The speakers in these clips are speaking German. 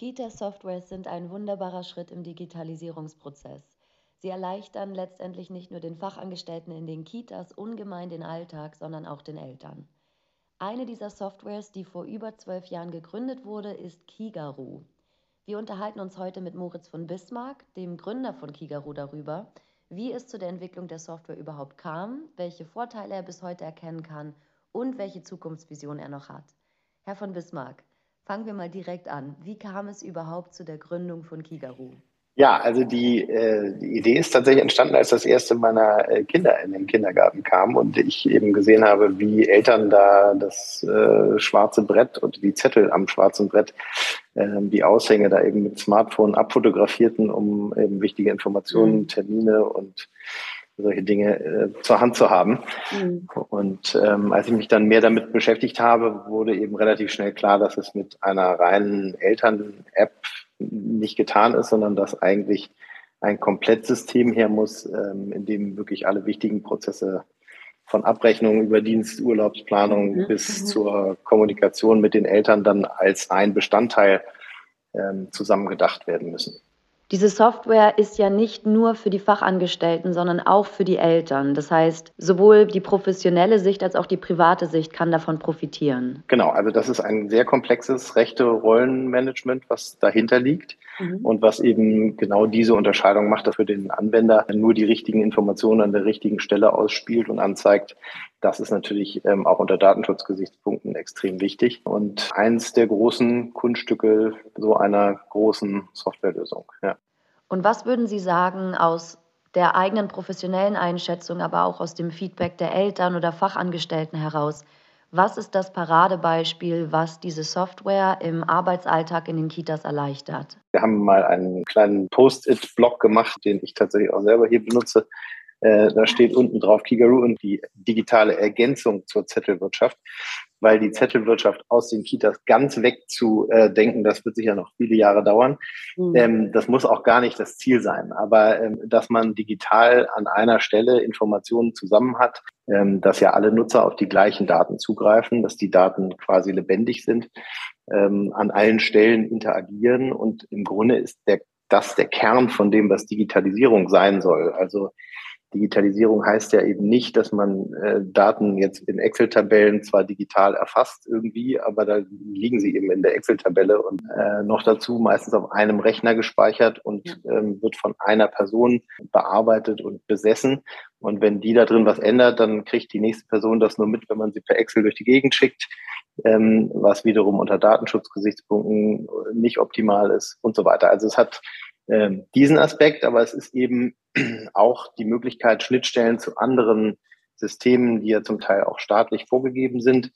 Kita-Softwares sind ein wunderbarer Schritt im Digitalisierungsprozess. Sie erleichtern letztendlich nicht nur den Fachangestellten in den Kitas ungemein den Alltag, sondern auch den Eltern. Eine dieser Softwares, die vor über zwölf Jahren gegründet wurde, ist Kigaru. Wir unterhalten uns heute mit Moritz von Bismarck, dem Gründer von Kigaru, darüber, wie es zu der Entwicklung der Software überhaupt kam, welche Vorteile er bis heute erkennen kann und welche Zukunftsvision er noch hat. Herr von Bismarck, Fangen wir mal direkt an. Wie kam es überhaupt zu der Gründung von Kigaru? Ja, also die, äh, die Idee ist tatsächlich entstanden, als das erste meiner äh, Kinder in den Kindergarten kam und ich eben gesehen habe, wie Eltern da das äh, schwarze Brett und die Zettel am schwarzen Brett, äh, die Aushänge da eben mit Smartphone abfotografierten, um eben wichtige Informationen, mhm. Termine und solche Dinge äh, zur Hand zu haben. Mhm. Und ähm, als ich mich dann mehr damit beschäftigt habe, wurde eben relativ schnell klar, dass es mit einer reinen Eltern-App nicht getan ist, sondern dass eigentlich ein Komplettsystem her muss, ähm, in dem wirklich alle wichtigen Prozesse von Abrechnung über Dienst, Urlaubsplanung mhm. bis mhm. zur Kommunikation mit den Eltern dann als ein Bestandteil ähm, zusammengedacht werden müssen. Diese Software ist ja nicht nur für die Fachangestellten, sondern auch für die Eltern. Das heißt, sowohl die professionelle Sicht als auch die private Sicht kann davon profitieren. Genau, also das ist ein sehr komplexes Rechte-Rollenmanagement, was dahinter liegt mhm. und was eben genau diese Unterscheidung macht, dass für den Anwender nur die richtigen Informationen an der richtigen Stelle ausspielt und anzeigt. Das ist natürlich ähm, auch unter Datenschutzgesichtspunkten extrem wichtig und eins der großen Kunststücke so einer großen Softwarelösung. Ja. Und was würden Sie sagen aus der eigenen professionellen Einschätzung, aber auch aus dem Feedback der Eltern oder Fachangestellten heraus? Was ist das Paradebeispiel, was diese Software im Arbeitsalltag in den Kitas erleichtert? Wir haben mal einen kleinen Post-it-Blog gemacht, den ich tatsächlich auch selber hier benutze. Äh, da steht unten drauf Kigaru und die digitale Ergänzung zur Zettelwirtschaft weil die Zettelwirtschaft aus den Kitas ganz wegzudenken, das wird sicher noch viele Jahre dauern. Mhm. Ähm, das muss auch gar nicht das Ziel sein. Aber ähm, dass man digital an einer Stelle Informationen zusammen hat, ähm, dass ja alle Nutzer auf die gleichen Daten zugreifen, dass die Daten quasi lebendig sind, ähm, an allen Stellen interagieren und im Grunde ist der, das der Kern von dem, was Digitalisierung sein soll. Also Digitalisierung heißt ja eben nicht, dass man äh, Daten jetzt in Excel-Tabellen zwar digital erfasst irgendwie, aber da liegen sie eben in der Excel-Tabelle und äh, noch dazu meistens auf einem Rechner gespeichert und ähm, wird von einer Person bearbeitet und besessen. Und wenn die da drin was ändert, dann kriegt die nächste Person das nur mit, wenn man sie per Excel durch die Gegend schickt, ähm, was wiederum unter Datenschutzgesichtspunkten nicht optimal ist und so weiter. Also es hat diesen Aspekt, aber es ist eben auch die Möglichkeit, Schnittstellen zu anderen Systemen, die ja zum Teil auch staatlich vorgegeben sind,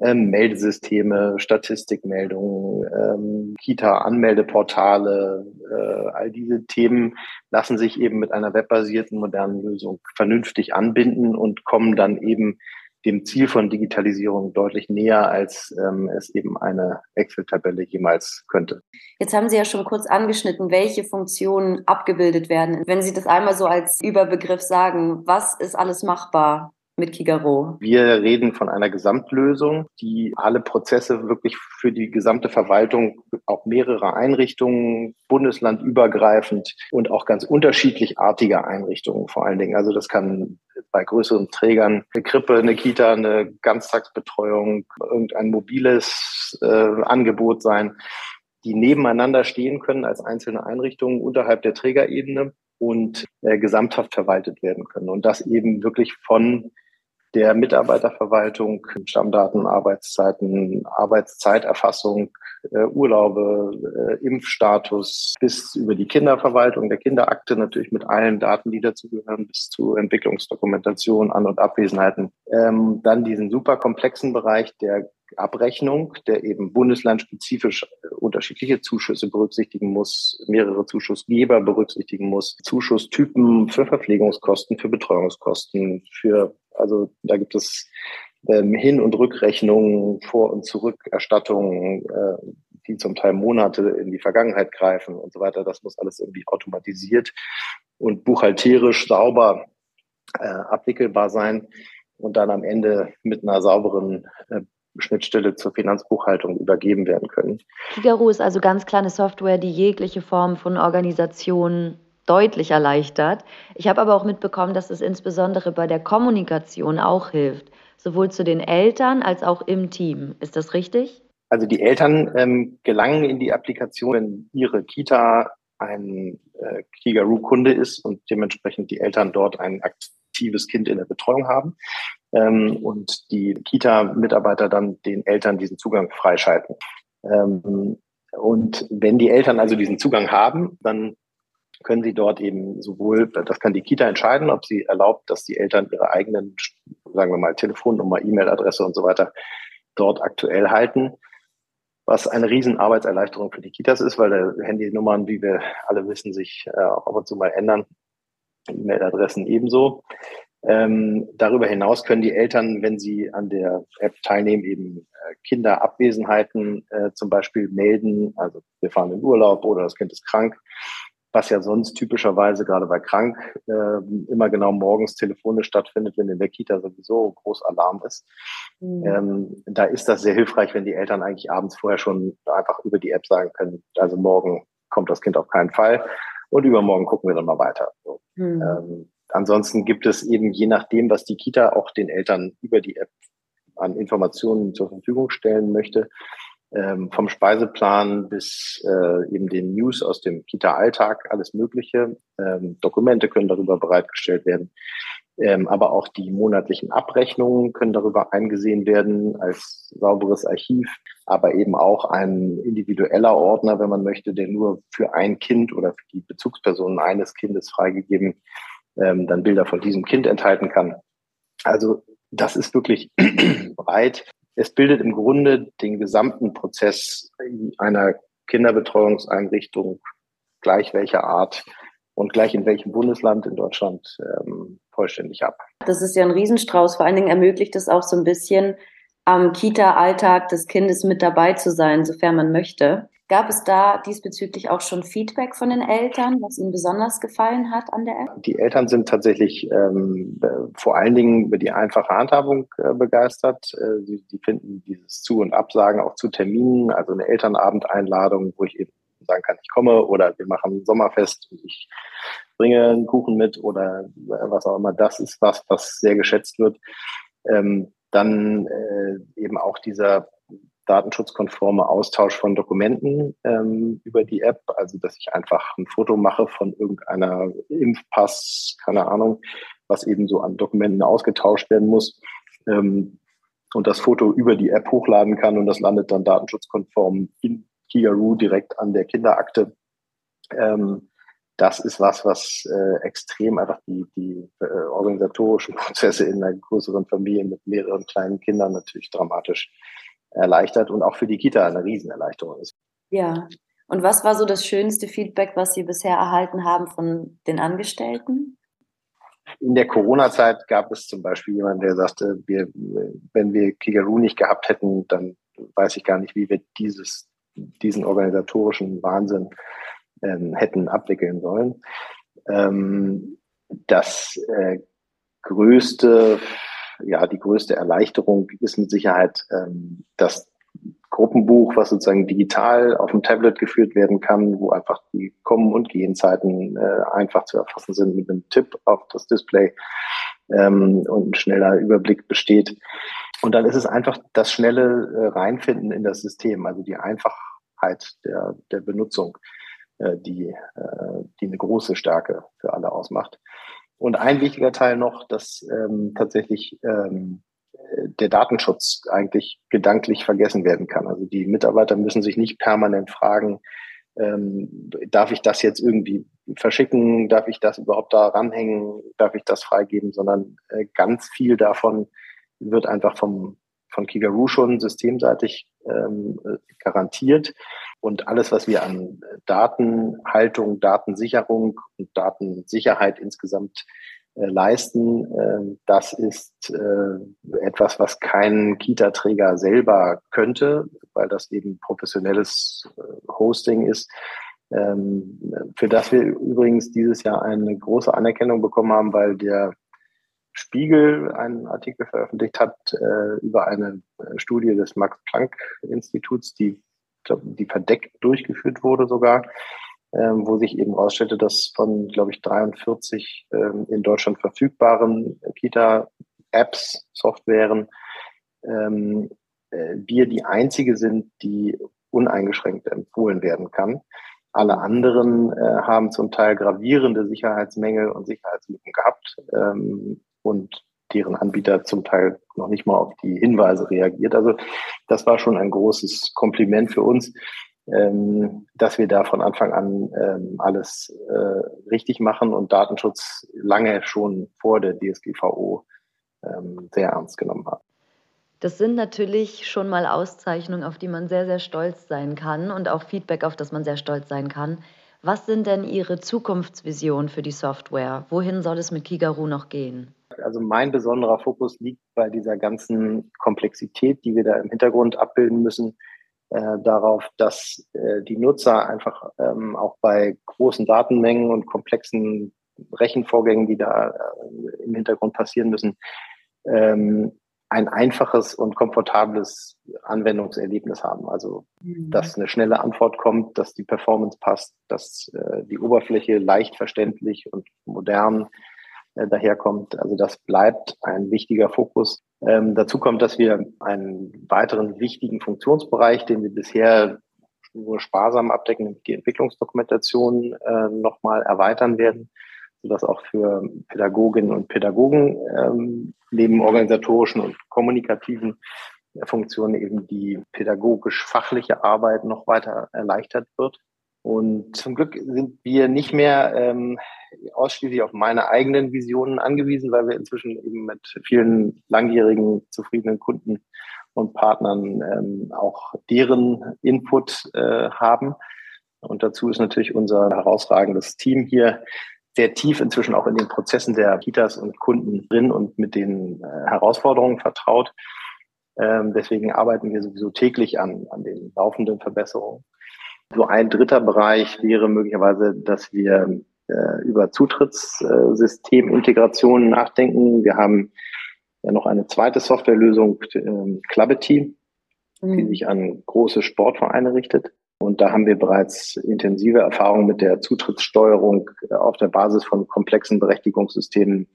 ähm, Meldesysteme, Statistikmeldungen, ähm, Kita-Anmeldeportale, äh, all diese Themen lassen sich eben mit einer webbasierten modernen Lösung vernünftig anbinden und kommen dann eben dem Ziel von Digitalisierung deutlich näher, als ähm, es eben eine Excel-Tabelle jemals könnte. Jetzt haben Sie ja schon kurz angeschnitten, welche Funktionen abgebildet werden. Wenn Sie das einmal so als Überbegriff sagen, was ist alles machbar? mit Kigaro? Wir reden von einer Gesamtlösung, die alle Prozesse wirklich für die gesamte Verwaltung, auch mehrere Einrichtungen, bundeslandübergreifend und auch ganz unterschiedlichartige Einrichtungen vor allen Dingen. Also das kann bei größeren Trägern eine Krippe, eine Kita, eine Ganztagsbetreuung, irgendein mobiles äh, Angebot sein, die nebeneinander stehen können als einzelne Einrichtungen unterhalb der Trägerebene und äh, gesamthaft verwaltet werden können. Und das eben wirklich von der Mitarbeiterverwaltung, Stammdaten, Arbeitszeiten, Arbeitszeiterfassung, äh, Urlaube, äh, Impfstatus bis über die Kinderverwaltung der Kinderakte natürlich mit allen Daten, die dazugehören, bis zu Entwicklungsdokumentation, An- und Abwesenheiten. Ähm, dann diesen super komplexen Bereich der Abrechnung, der eben bundeslandspezifisch äh, unterschiedliche Zuschüsse berücksichtigen muss, mehrere Zuschussgeber berücksichtigen muss, Zuschusstypen für Verpflegungskosten, für Betreuungskosten, für also da gibt es ähm, Hin- und Rückrechnungen, Vor- und Zurückerstattungen, äh, die zum Teil Monate in die Vergangenheit greifen und so weiter. Das muss alles irgendwie automatisiert und buchhalterisch sauber äh, abwickelbar sein und dann am Ende mit einer sauberen äh, Schnittstelle zur Finanzbuchhaltung übergeben werden können. Figaro ist also ganz kleine Software, die jegliche Form von Organisation deutlich erleichtert. Ich habe aber auch mitbekommen, dass es insbesondere bei der Kommunikation auch hilft, sowohl zu den Eltern als auch im Team. Ist das richtig? Also die Eltern ähm, gelangen in die Applikation, wenn ihre Kita ein äh, Kigaroo-Kunde ist und dementsprechend die Eltern dort ein aktives Kind in der Betreuung haben ähm, und die Kita-Mitarbeiter dann den Eltern diesen Zugang freischalten. Ähm, und wenn die Eltern also diesen Zugang haben, dann können sie dort eben sowohl, das kann die Kita entscheiden, ob sie erlaubt, dass die Eltern ihre eigenen, sagen wir mal, Telefonnummer, E-Mail-Adresse und so weiter dort aktuell halten was eine riesen Arbeitserleichterung für die Kitas ist, weil Handynummern, wie wir alle wissen, sich äh, auch ab und zu mal ändern. E-Mail-Adressen ebenso. Ähm, darüber hinaus können die Eltern, wenn sie an der App teilnehmen, eben äh, Kinderabwesenheiten äh, zum Beispiel melden. Also wir fahren in Urlaub oder das Kind ist krank was ja sonst typischerweise gerade bei krank äh, immer genau morgens telefonisch stattfindet, wenn in der Kita sowieso groß Alarm ist. Mhm. Ähm, da ist das sehr hilfreich, wenn die Eltern eigentlich abends vorher schon einfach über die App sagen können, also morgen kommt das Kind auf keinen Fall und übermorgen gucken wir dann mal weiter. So. Mhm. Ähm, ansonsten gibt es eben je nachdem, was die Kita auch den Eltern über die App an Informationen zur Verfügung stellen möchte, ähm, vom Speiseplan bis äh, eben den News aus dem Kita-Alltag, alles Mögliche. Ähm, Dokumente können darüber bereitgestellt werden. Ähm, aber auch die monatlichen Abrechnungen können darüber eingesehen werden als sauberes Archiv, aber eben auch ein individueller Ordner, wenn man möchte, der nur für ein Kind oder für die Bezugspersonen eines Kindes freigegeben ähm, dann Bilder von diesem Kind enthalten kann. Also das ist wirklich breit es bildet im Grunde den gesamten Prozess einer Kinderbetreuungseinrichtung, gleich welcher Art und gleich in welchem Bundesland in Deutschland ähm, vollständig ab. Das ist ja ein Riesenstrauß. Vor allen Dingen ermöglicht es auch so ein bisschen am Kita-Alltag des Kindes mit dabei zu sein, sofern man möchte. Gab es da diesbezüglich auch schon Feedback von den Eltern, was ihnen besonders gefallen hat an der App? Die Eltern sind tatsächlich ähm, äh, vor allen Dingen über die einfache Handhabung äh, begeistert. Äh, sie, sie, finden dieses Zu- und Absagen auch zu Terminen, also eine Elternabendeinladung, wo ich eben sagen kann, ich komme oder wir machen ein Sommerfest und ich bringe einen Kuchen mit oder was auch immer. Das ist was, was sehr geschätzt wird. Ähm, dann äh, eben auch dieser datenschutzkonforme Austausch von Dokumenten ähm, über die App, also dass ich einfach ein Foto mache von irgendeiner Impfpass, keine Ahnung, was eben so an Dokumenten ausgetauscht werden muss ähm, und das Foto über die App hochladen kann und das landet dann datenschutzkonform in Kigaroo direkt an der Kinderakte. Ähm, das ist was, was äh, extrem einfach die, die äh, organisatorischen Prozesse in einer größeren Familie mit mehreren kleinen Kindern natürlich dramatisch erleichtert und auch für die Kita eine Riesenerleichterung ist. Ja. Und was war so das schönste Feedback, was Sie bisher erhalten haben von den Angestellten? In der Corona-Zeit gab es zum Beispiel jemanden, der sagte, wir, wenn wir Kigaroo nicht gehabt hätten, dann weiß ich gar nicht, wie wir dieses, diesen organisatorischen Wahnsinn ähm, hätten abwickeln sollen. Ähm, das äh, größte ja, die größte Erleichterung ist mit Sicherheit ähm, das Gruppenbuch, was sozusagen digital auf dem Tablet geführt werden kann, wo einfach die Kommen- und Gehenzeiten äh, einfach zu erfassen sind mit einem Tipp auf das Display ähm, und ein schneller Überblick besteht. Und dann ist es einfach das schnelle äh, Reinfinden in das System, also die Einfachheit der, der Benutzung, äh, die, äh, die eine große Stärke für alle ausmacht. Und ein wichtiger Teil noch, dass ähm, tatsächlich ähm, der Datenschutz eigentlich gedanklich vergessen werden kann. Also die Mitarbeiter müssen sich nicht permanent fragen, ähm, darf ich das jetzt irgendwie verschicken, darf ich das überhaupt da ranhängen, darf ich das freigeben, sondern äh, ganz viel davon wird einfach vom, von Kigaroo schon systemseitig ähm, garantiert. Und alles, was wir an Datenhaltung, Datensicherung und Datensicherheit insgesamt äh, leisten, äh, das ist äh, etwas, was kein Kita-Träger selber könnte, weil das eben professionelles äh, Hosting ist. Ähm, für das wir übrigens dieses Jahr eine große Anerkennung bekommen haben, weil der Spiegel einen Artikel veröffentlicht hat äh, über eine äh, Studie des Max-Planck-Instituts, die, die verdeckt durchgeführt wurde sogar, ähm, wo sich eben herausstellte, dass von, glaube ich, 43 ähm, in Deutschland verfügbaren Kita-Apps, Softwaren, ähm, äh, wir die einzige sind, die uneingeschränkt empfohlen werden kann. Alle anderen äh, haben zum Teil gravierende Sicherheitsmängel und Sicherheitslücken gehabt ähm, und deren Anbieter zum Teil noch nicht mal auf die Hinweise reagiert. Also das war schon ein großes Kompliment für uns, ähm, dass wir da von Anfang an ähm, alles äh, richtig machen und Datenschutz lange schon vor der DSGVO ähm, sehr ernst genommen haben. Das sind natürlich schon mal Auszeichnungen, auf die man sehr, sehr stolz sein kann und auch Feedback, auf das man sehr stolz sein kann. Was sind denn Ihre Zukunftsvisionen für die Software? Wohin soll es mit Kigaru noch gehen? Also mein besonderer Fokus liegt bei dieser ganzen Komplexität, die wir da im Hintergrund abbilden müssen, äh, darauf, dass äh, die Nutzer einfach ähm, auch bei großen Datenmengen und komplexen Rechenvorgängen, die da äh, im Hintergrund passieren müssen, ähm, ein einfaches und komfortables Anwendungserlebnis haben. Also, mhm. dass eine schnelle Antwort kommt, dass die Performance passt, dass äh, die Oberfläche leicht verständlich und modern äh, daherkommt. Also das bleibt ein wichtiger Fokus. Ähm, dazu kommt, dass wir einen weiteren wichtigen Funktionsbereich, den wir bisher nur sparsam abdecken, nämlich die Entwicklungsdokumentation, äh, nochmal erweitern werden sodass auch für Pädagoginnen und Pädagogen ähm, neben organisatorischen und kommunikativen Funktionen eben die pädagogisch-fachliche Arbeit noch weiter erleichtert wird. Und zum Glück sind wir nicht mehr ähm, ausschließlich auf meine eigenen Visionen angewiesen, weil wir inzwischen eben mit vielen langjährigen, zufriedenen Kunden und Partnern ähm, auch deren Input äh, haben. Und dazu ist natürlich unser herausragendes Team hier sehr tief inzwischen auch in den Prozessen der Kitas und Kunden drin und mit den äh, Herausforderungen vertraut. Ähm, deswegen arbeiten wir sowieso täglich an, an den laufenden Verbesserungen. So ein dritter Bereich wäre möglicherweise, dass wir äh, über Zutrittssystemintegrationen nachdenken. Wir haben ja noch eine zweite Softwarelösung, äh, Clubity, mhm. die sich an große Sportvereine richtet. Und da haben wir bereits intensive Erfahrungen mit der Zutrittssteuerung äh, auf der Basis von komplexen Berechtigungssystemen,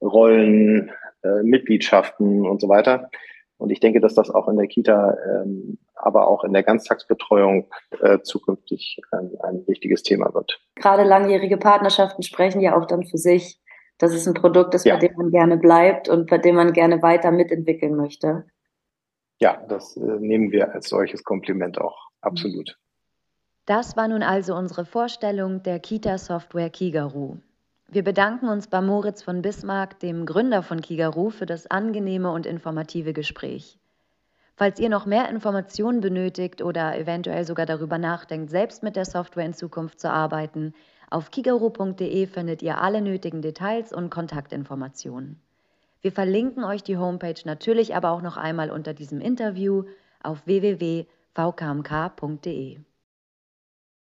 Rollen, äh, Mitgliedschaften und so weiter. Und ich denke, dass das auch in der Kita, ähm, aber auch in der Ganztagsbetreuung äh, zukünftig ein, ein wichtiges Thema wird. Gerade langjährige Partnerschaften sprechen ja auch dann für sich. Das ist ein Produkt, das ja. bei dem man gerne bleibt und bei dem man gerne weiter mitentwickeln möchte. Ja, das äh, nehmen wir als solches Kompliment auch Absolut. Das war nun also unsere Vorstellung der Kita-Software Kigaru. Wir bedanken uns bei Moritz von Bismarck, dem Gründer von Kigaru, für das angenehme und informative Gespräch. Falls ihr noch mehr Informationen benötigt oder eventuell sogar darüber nachdenkt, selbst mit der Software in Zukunft zu arbeiten, auf kigaru.de findet ihr alle nötigen Details und Kontaktinformationen. Wir verlinken euch die Homepage natürlich aber auch noch einmal unter diesem Interview auf www vkmk.de